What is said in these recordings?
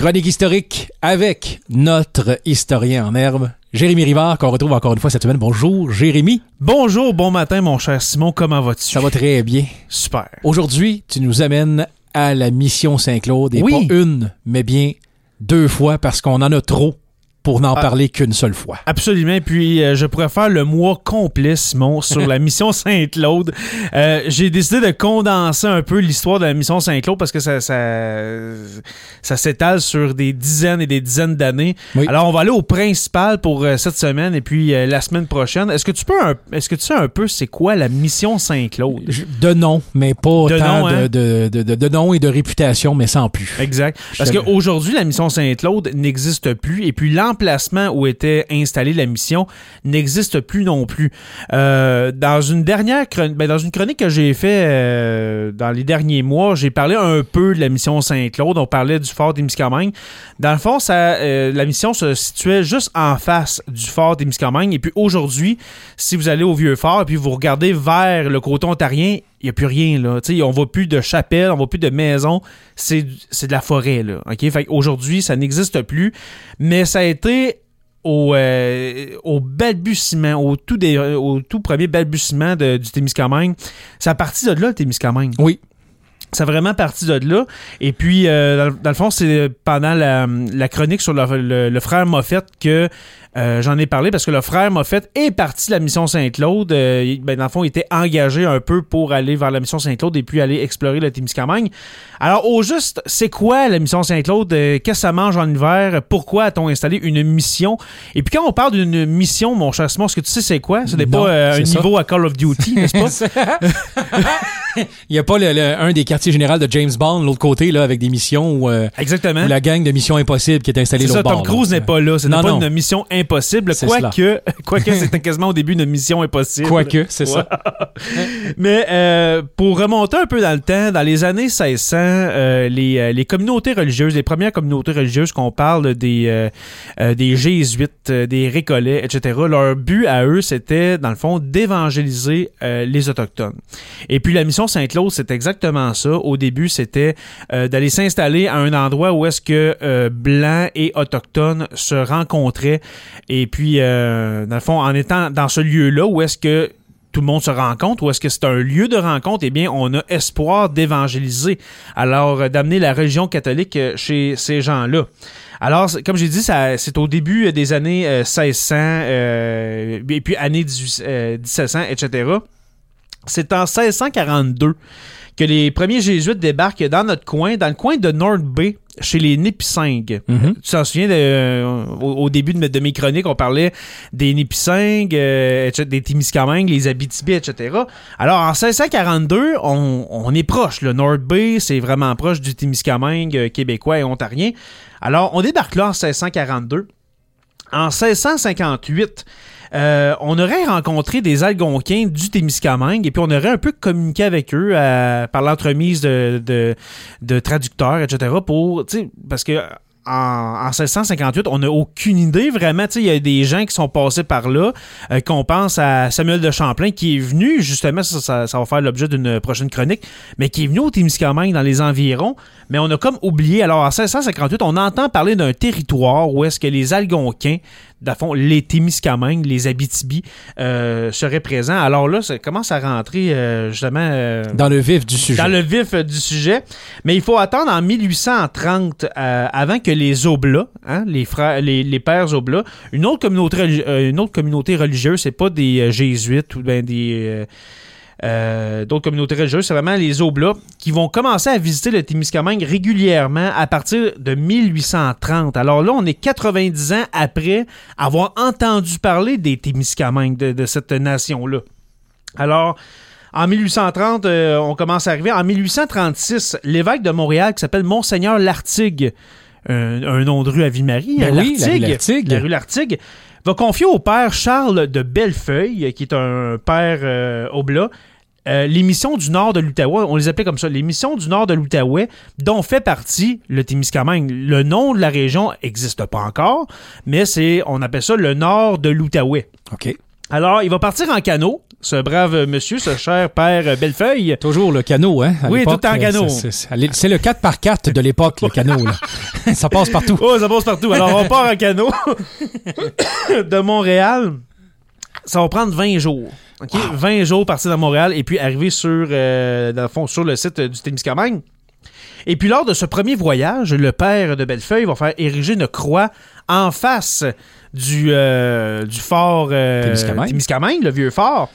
Chronique historique avec notre historien en herbe, Jérémy Rivard, qu'on retrouve encore une fois cette semaine. Bonjour, Jérémy. Bonjour, bon matin, mon cher Simon. Comment vas-tu? Ça va très bien. Super. Aujourd'hui, tu nous amènes à la mission Saint-Claude, et Oui. pas une, mais bien deux fois, parce qu'on en a trop pour n'en Ah. parler qu'une seule fois. Absolument. Puis euh, je pourrais faire le mois complet, Simon, sur la mission Saint-Claude. Euh, J'ai décidé de condenser un peu l'histoire de la mission Saint-Claude parce que ça, ça, ça s'étale sur des dizaines et des dizaines d'années. Oui. Alors on va aller au principal pour euh, cette semaine et puis la semaine prochaine. Est-ce que tu peux, un- est-ce que tu sais un peu c'est quoi la mission Saint-Claude? De nom, mais pas De tant nom, hein? de, de, de, de nom et de réputation, mais sans plus. Exact. Parce qu'aujourd'hui, la mission Saint-Claude n'existe plus et puis où était installée la mission n'existe plus non plus. Euh, dans une dernière chronique, dans une chronique que j'ai fait euh, dans les derniers mois, j'ai parlé un peu de la mission Saint-Claude. On parlait du fort d'Émiscamingue. Dans le fond, ça, euh, la mission se situait juste en face du fort d'Émiscamingue. Et puis aujourd'hui, si vous allez au vieux fort et puis vous regardez vers le côté ontarien, il n'y a plus rien là. On voit plus de chapelle, on voit plus de maison. C'est c'est de la forêt là. Ok, fait aujourd'hui ça n'existe plus, mais ça a été au, euh, au balbutiement, au tout, des, au tout premier balbutiement de- du Témiscamingue. Ça a parti de là, le Témiscamingue. Oui. Ça a vraiment parti de là. Et puis, euh, dans, le- dans le fond, c'est pendant la, la chronique sur le, le- le frère Moffett que euh, j'en ai parlé parce que le frère Moffett est parti de la mission Saint-Claude. Euh, ben, dans le fond, il était engagé un peu pour aller vers la mission Saint-Claude et puis aller explorer le Témiscamingue. Alors, au juste, c'est quoi la mission Saint-Claude? Euh, Qu'est-ce que ça mange en hiver? Pourquoi a-t-on installé une mission? Et puis, quand on parle d'une mission, mon cher Simon, est-ce que tu sais c'est quoi? Ce n'est pas euh, un niveau à Call of Duty, n'est-ce pas? Il n'y a pas le- le- un des quartiers généraux de James Bond, de l'autre côté, là, avec des missions où, euh, Exactement. où la gang de Missions Impossibles qui est installée l'autre bord. Tom Cruise n'est pas là. Ce n'est pas non. une mission impossible. Quoique, quoique c'était quasiment au début une mission impossible. Quoique, c'est ça. Mais euh, pour remonter un peu dans le temps, dans les années 1600, euh, les, les communautés religieuses, les premières communautés religieuses qu'on parle des, des jésuites, des récollets, etc., leur but à eux, c'était, dans le fond, d'évangéliser les Autochtones. Et puis la mission Saint-Claude, c'est exactement ça. Au début, c'était euh, d'aller s'installer à un endroit où est-ce que euh, blancs et autochtones se rencontraient. Et puis, euh, dans le fond, en étant dans ce lieu-là, où est-ce que tout le monde se rencontre, ou est-ce que c'est un lieu de rencontre, eh bien, on a espoir d'évangéliser. Alors, d'amener la religion catholique chez ces gens-là. Alors, comme j'ai dit, c'est au début des années euh, 1600, euh, et puis années 18, euh, 1700, etc. C'est en 1642 que les premiers jésuites débarquent dans notre coin, dans le coin de North Bay, chez les Népissingues. Mhm. Tu t'en souviens, de, euh, au, au début de, mes- de mes chroniques, on parlait des Népissingues, euh, des Témiscamingues, les Abitibi, etc. Alors, en 1642, on, on est proche. Le North Bay, c'est vraiment proche du Témiscamingue euh, québécois et ontarien. Alors, on débarque là en 1642. En 1658, euh, on aurait rencontré des Algonquins du Témiscamingue et puis on aurait un peu communiqué avec eux euh, par l'entremise de, de, de traducteurs, etc. pour, parce que en, en 1658, on n'a aucune idée vraiment. Il y a des gens qui sont passés par là, euh, qu'on pense à Samuel de Champlain qui est venu, justement, ça, ça, ça va faire l'objet d'une prochaine chronique, mais qui est venu au Témiscamingue dans les environs, mais on a comme oublié. Alors en 1658, on entend parler d'un territoire où est-ce que les Algonquins, dans le fond, les Témiscamingues, les Abitibi, euh, seraient présents. Alors là, ça commence à rentrer euh, justement euh, Dans le vif du sujet. dans le vif euh, du sujet. Mais il faut attendre en 1830 euh, avant que les Oblats, hein, les frères, les, les pères Oblats, une autre communauté, euh, une autre communauté religieuse, c'est pas des jésuites ou ben des euh, d'autres communautés religieuses, c'est vraiment les Oblats qui vont commencer à visiter le Témiscamingue régulièrement à partir de 1830. Alors là, on est 90 ans après avoir entendu parler des Témiscamingues, de, de cette nation-là. Alors, en 1830, euh, on commence à arriver. En 1836, l'évêque de Montréal, qui s'appelle Monseigneur Lartigue, un, un nom de rue à Ville-Marie, Ben hein, oui, la rue Lartigue. la rue Lartigue, va confier au père Charles de Bellefeuille, qui est un père euh, oblat, euh, les missions du nord de l'Outaouais, on les appelait comme ça, les missions du nord de l'Outaouais, dont fait partie le Témiscamingue. Le nom de la région n'existe pas encore, mais c'est, on appelle ça le nord de l'Outaouais. OK. Alors, il va partir en canot ce brave monsieur, ce cher père Bellefeuille. Toujours le canot, hein? Oui, tout en canot. c'est- C'est c'est le 4x4 de l'époque, le canot. là. ça passe partout. Oh, ça passe partout. Alors, on part en canot de Montréal. Ça va prendre 20 jours. OK? 20 jours partir de Montréal et puis arriver sur, euh, dans le fond, sur le site du Témiscamingue. Et puis, lors de ce premier voyage, le père de Bellefeuille va faire ériger une croix en face du, euh, du fort euh, Témiscamingue. Témiscamingue, le vieux fort.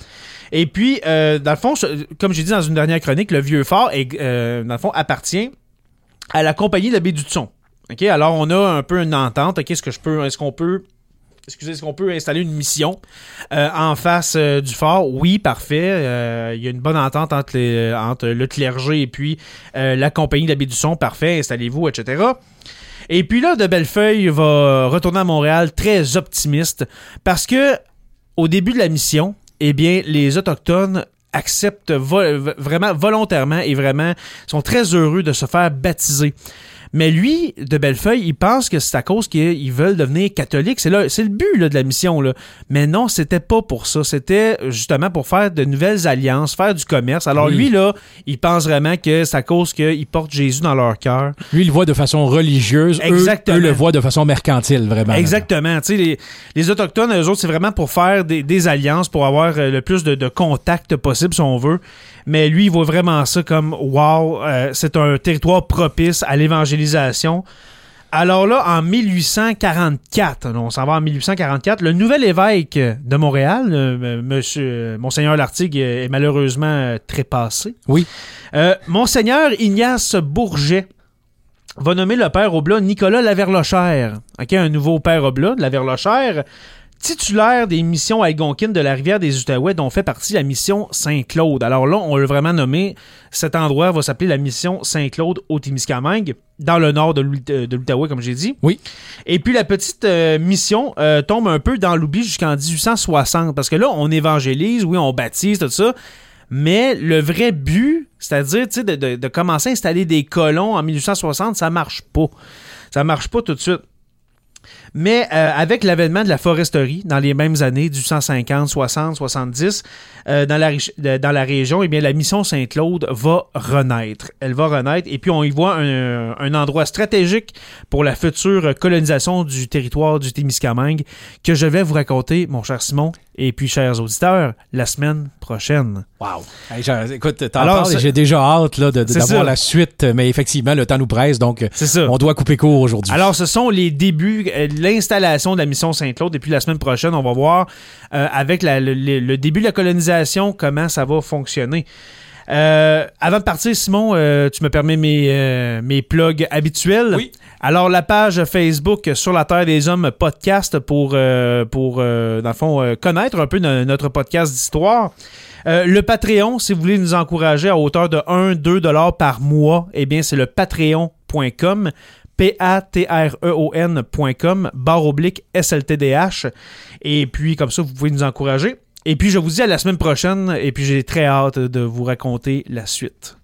Et puis, euh, dans le fond, comme j'ai dit dans une dernière chronique, le vieux fort, est, euh, dans le fond, appartient à la compagnie de la baie du Thon. OK, alors on a un peu une entente. OK, est-ce que je peux, est-ce qu'on peut, excusez, est-ce qu'on peut installer une mission euh, en face euh, du fort? Oui, parfait. Euh, Il y a une bonne entente entre, le clergé et puis la compagnie baie du Son. Parfait, installez-vous, etc. Et puis là, de Bellefeuille va retourner à Montréal très optimiste parce que au début de la mission, eh bien, les Autochtones acceptent vraiment volontairement et vraiment sont très heureux de se faire baptiser. Mais lui, de Bellefeuille, il pense que c'est à cause qu'ils veulent devenir catholiques. C'est là- c'est le but là, de la mission. Là. Mais non, c'était pas pour ça. C'était justement pour faire de nouvelles alliances, faire du commerce. Alors Oui. lui, là, il pense vraiment que c'est à cause qu'ils portent Jésus dans leur cœur. Lui, il le voit de façon religieuse. Exactement. Eux, le voient de façon mercantile, vraiment. Exactement. Tu sais, les, les Autochtones, eux autres, c'est vraiment pour faire des, des alliances, pour avoir euh, le plus de, de contacts possible, si on veut. Mais lui, il voit vraiment ça comme wow, euh, c'est un territoire propice à l'évangélisation. Alors là, en 1844, là, on s'en va en 1844, le nouvel évêque de Montréal, euh, monsieur, euh, Monseigneur Lartigue, est malheureusement trépassé. Oui. Euh, Monseigneur Ignace Bourget va nommer le père Oblat Nicolas Laverlochère. OK, un nouveau père Oblat de Laverlochère, titulaire des missions algonquines de la rivière des Outaouais, dont fait partie la mission Saint-Claude. Alors là, on l'a vraiment nommé. Cet endroit va s'appeler la mission Saint-Claude au Témiscamingue, dans le nord de de l'Outaouais, comme j'ai dit. Oui. Et puis la petite euh, mission euh, tombe un peu dans l'oubli jusqu'en 1860, parce que là, on évangélise, oui, on baptise, tout ça. Mais le vrai but, c'est-à-dire tu sais, de, de- de commencer à installer des colons en 1860, ça marche pas. Ça marche pas tout de suite. Mais euh, avec l'avènement de la foresterie dans les mêmes années, du 150, 60, 70, euh, dans, la, dans la région, eh bien, la mission Saint-Claude va renaître. Elle va renaître et puis on y voit un, un endroit stratégique pour la future colonisation du territoire du Témiscamingue que je vais vous raconter, mon cher Simon, et puis chers auditeurs, la semaine prochaine. Wow. Hey, écoute, Alors, j'ai déjà hâte là, d'avoir la suite, mais effectivement, le temps nous presse, donc euh, on doit couper court aujourd'hui. Alors, ce sont les débuts, euh, l'installation de la mission Saint-Claude. Et puis, la semaine prochaine, on va voir, euh, avec la- le, le- le début de la colonisation, comment ça va fonctionner. Euh, avant de partir, Simon, euh, tu me permets mes, euh, mes plugs habituels. Oui. Alors, la page Facebook Sur la Terre des Hommes podcast pour, euh, pour euh, dans le fond, euh, connaître un peu no- notre podcast d'histoire. Euh, le Patreon, si vous voulez nous encourager à hauteur de 1-2 dollars par mois, eh bien, c'est le patreon.com. P-A-T-R-E-O-N.com, barre oblique SLTDH. Et puis, comme ça, vous pouvez nous encourager. Et puis, je vous dis à la semaine prochaine. Et puis, j'ai très hâte de vous raconter la suite.